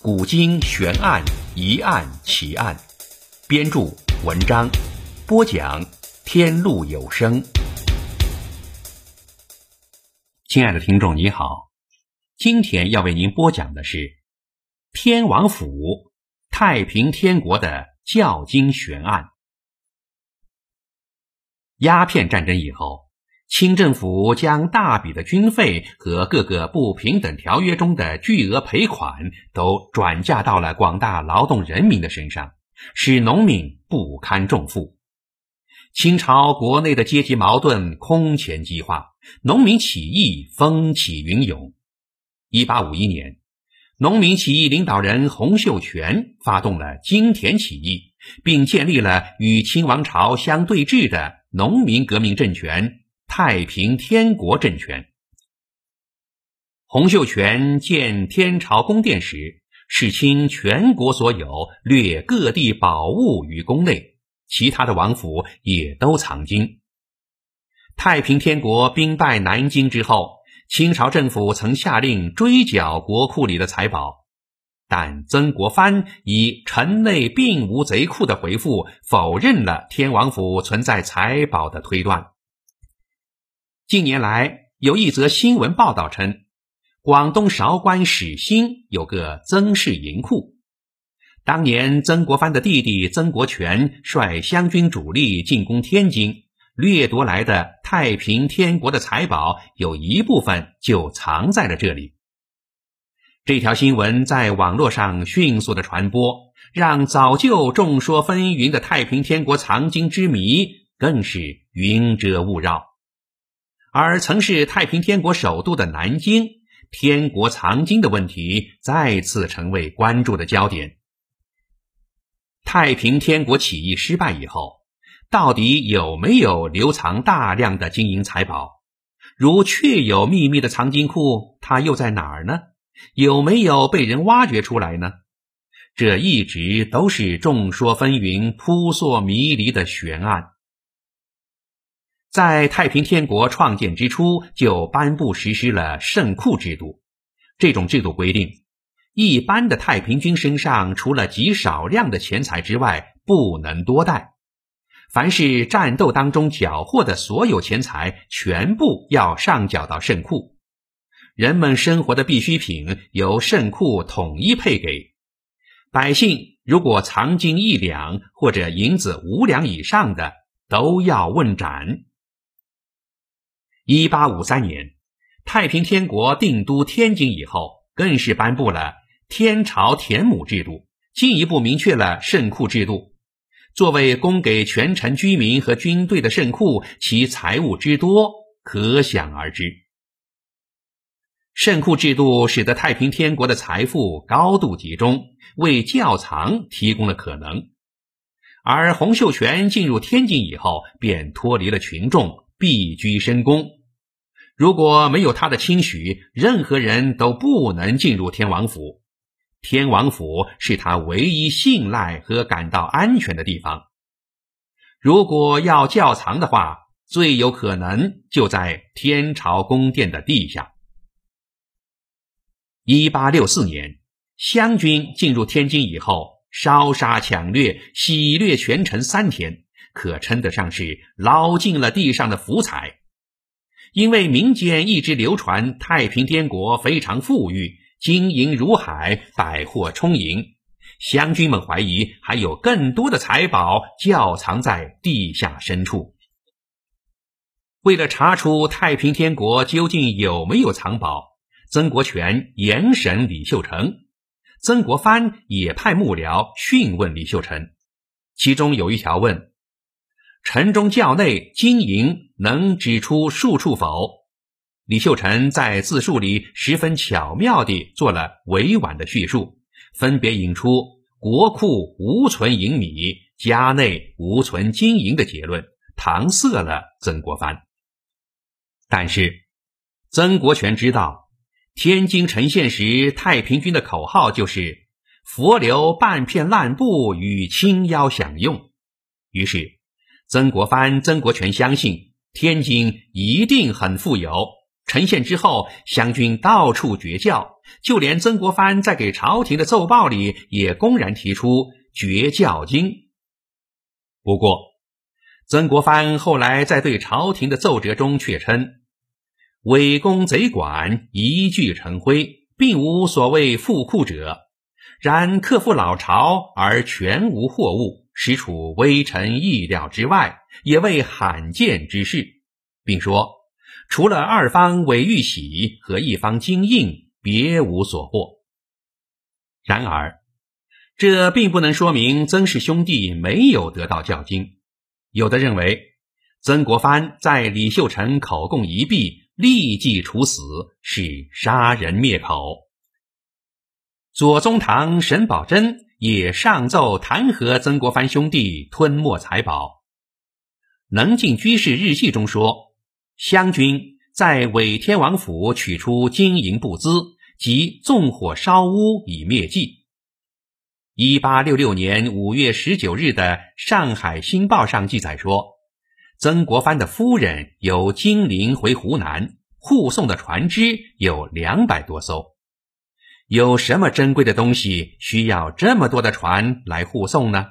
古今悬案疑案奇案》，编著文章，播讲天路有声。亲爱的听众，你好，今天要为您播讲的是天王府太平天国的教经悬案。鸦片战争以后。清政府将大笔的军费和各个不平等条约中的巨额赔款都转嫁到了广大劳动人民的身上，使农民不堪重负。清朝国内的阶级矛盾空前激化，农民起义风起云涌。一八五一年，农民起义领导人洪秀全发动了金田起义，并建立了与清王朝相对峙的农民革命政权。太平天国政权，洪秀全建天朝宫殿时，视倾全国所有，掠各地宝物于宫内，其他的王府也都藏金。太平天国兵败南京之后，清朝政府曾下令追缴国库里的财宝，但曾国藩以城内并无贼库的回复，否认了天王府存在财宝的推断。近年来，有一则新闻报道称，广东韶关始兴有个曾氏银库。当年曾国藩的弟弟曾国荃率湘军主力进攻天津，掠夺来的太平天国的财宝有一部分就藏在了这里。这条新闻在网络上迅速的传播，让早就众说纷纭的太平天国藏金之谜更是云遮雾绕。而曾是太平天国首都的南京，天国藏经的问题再次成为关注的焦点。太平天国起义失败以后，到底有没有留藏大量的金银财宝？如确有秘密的藏金库，它又在哪儿呢？有没有被人挖掘出来呢？这一直都是众说纷纭、扑朔迷离的悬案。在太平天国创建之初，就颁布实施了圣库制度。这种制度规定，一般的太平军身上除了极少量的钱财之外，不能多带。凡是战斗当中缴获的所有钱财，全部要上缴到圣库。人们生活的必需品由圣库统一配给。百姓如果藏金一两或者银子五两以上的，都要问斩。一八五三年，太平天国定都天津以后，更是颁布了天朝田亩制度，进一步明确了圣库制度。作为供给全城居民和军队的圣库，其财物之多可想而知。圣库制度使得太平天国的财富高度集中，为窖藏提供了可能。而洪秀全进入天津以后，便脱离了群众，避居深宫。如果没有他的亲许，任何人都不能进入天王府。天王府是他唯一信赖和感到安全的地方。如果要窖藏的话，最有可能就在天朝宫殿的地下。一八六四年，湘军进入天津以后，烧杀抢掠、洗掠全城三天，可称得上是捞尽了地上的福彩。因为民间一直流传太平天国非常富裕，金银如海，百货充盈，湘军们怀疑还有更多的财宝窖藏在地下深处。为了查出太平天国究竟有没有藏宝，曾国荃严审李秀成，曾国藩也派幕僚讯问李秀成，其中有一条问。城中教内金银能指出数处否？李秀成在自述里十分巧妙地做了委婉的叙述，分别引出国库无存银米，家内无存金银的结论，搪塞了曾国藩。但是，曾国荃知道，天津城陷时，太平军的口号就是“佛留半片烂布与青腰享用”。于是，曾国藩、曾国荃相信天津一定很富有。城陷之后，湘军到处绝教，就连曾国藩在给朝廷的奏报里也公然提出绝教经。不过，曾国藩后来在对朝廷的奏折中却称。伪公贼管一炬成灰，并无所谓富库者。然克服老巢而全无货物，实处微臣意料之外，也为罕见之事。并说，除了二方伪玉玺和一方金印，别无所获。然而，这并不能说明曾氏兄弟没有得到教经。有的认为，曾国藩在李秀成口供一毕。立即处死是杀人灭口。左宗棠、沈葆桢也上奏弹劾曾国藩兄弟吞没财宝。能进居士日记中说，湘军在伪天王府取出金银布资，即纵火烧屋以灭迹。一八六六年五月十九日的《上海新报》上记载说。曾国藩的夫人由金陵回湖南，护送的船只有两百多艘。有什么珍贵的东西需要这么多的船来护送呢？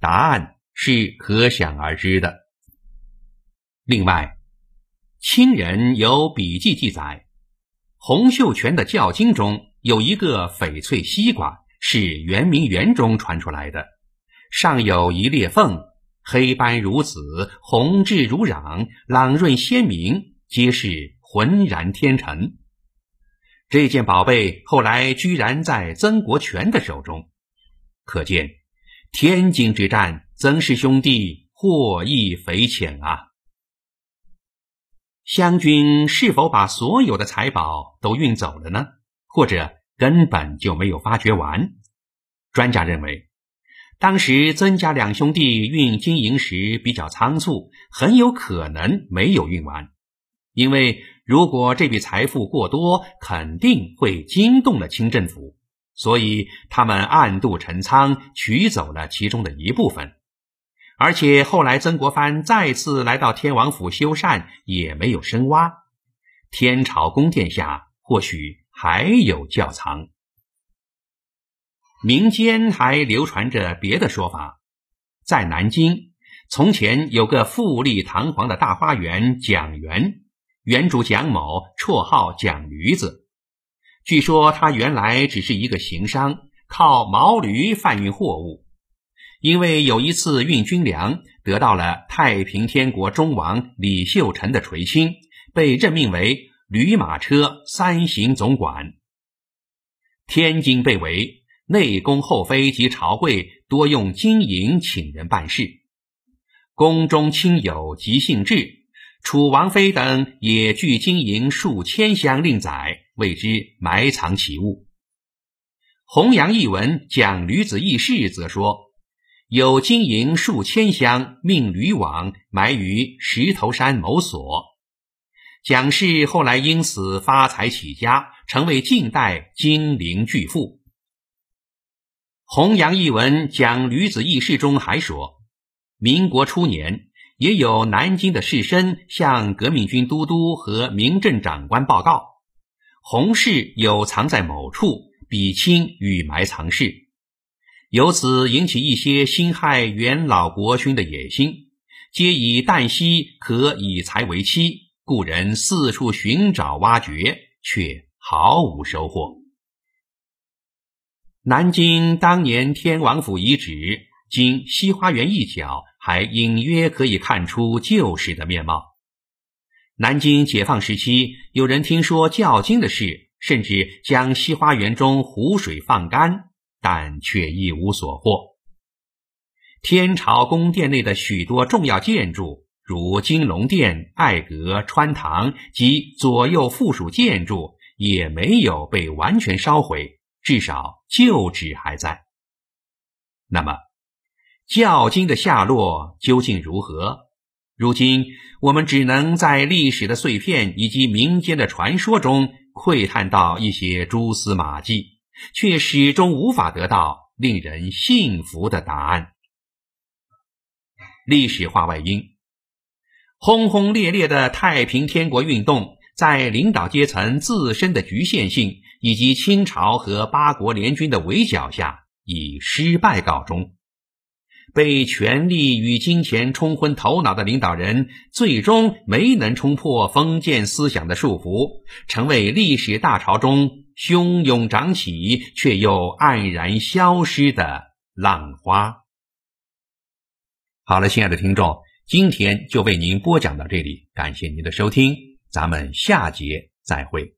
答案是可想而知的。另外，清人有笔记记载，洪秀全的教经中有一个翡翠西瓜，是圆明园中传出来的，上有一裂缝。黑斑如紫，红质如壤，朗润鲜明，皆是浑然天成。这件宝贝后来居然在曾国荃的手中，可见天津之战，曾氏兄弟获益匪浅啊！湘军是否把所有的财宝都运走了呢？或者根本就没有发掘完？专家认为。当时曾家两兄弟运金银时比较仓促，很有可能没有运完。因为如果这笔财富过多，肯定会惊动了清政府，所以他们暗度陈仓，取走了其中的一部分。而且后来曾国藩再次来到天王府修缮，也没有深挖。天朝宫殿下或许还有窖藏。民间还流传着别的说法，在南京，从前有个富丽堂皇的大花园蒋园，原主蒋某，绰号蒋驴子。据说他原来只是一个行商，靠毛驴贩运货物。因为有一次运军粮，得到了太平天国忠王李秀成的垂青，被任命为驴马车三行总管。天津被围。内宫后妃及朝贵多用金银请人办事，宫中亲友及姓智、楚王妃等也聚金银数千箱令载，为之埋藏其物。洪阳一文讲吕子轶事，则说有金银数千箱，命驴王埋于石头山某所。蒋氏后来因此发财起家，成为近代金陵巨富。洪阳一文讲吕子轶事中还说，民国初年也有南京的士绅向革命军都督和民政长官报告，洪氏有藏在某处，比清与埋藏室，由此引起一些辛亥元老国勋的野心，皆以旦夕可以财为期，故人四处寻找挖掘，却毫无收获。南京当年天王府遗址，经西花园一角，还隐约可以看出旧时的面貌。南京解放时期，有人听说教经的事，甚至将西花园中湖水放干，但却一无所获。天朝宫殿内的许多重要建筑，如金龙殿、爱阁、穿堂及左右附属建筑，也没有被完全烧毁。至少旧址还在。那么，教经的下落究竟如何？如今我们只能在历史的碎片以及民间的传说中窥探到一些蛛丝马迹，却始终无法得到令人信服的答案。历史话外音：轰轰烈烈的太平天国运动，在领导阶层自身的局限性以及清朝和八国联军的围剿下。以失败告终，被权力与金钱冲昏头脑的领导人，最终没能冲破封建思想的束缚，成为历史大潮中汹涌涨起却又黯然消失的浪花。好了，亲爱的听众，今天就为您播讲到这里，感谢您的收听，咱们下节再会。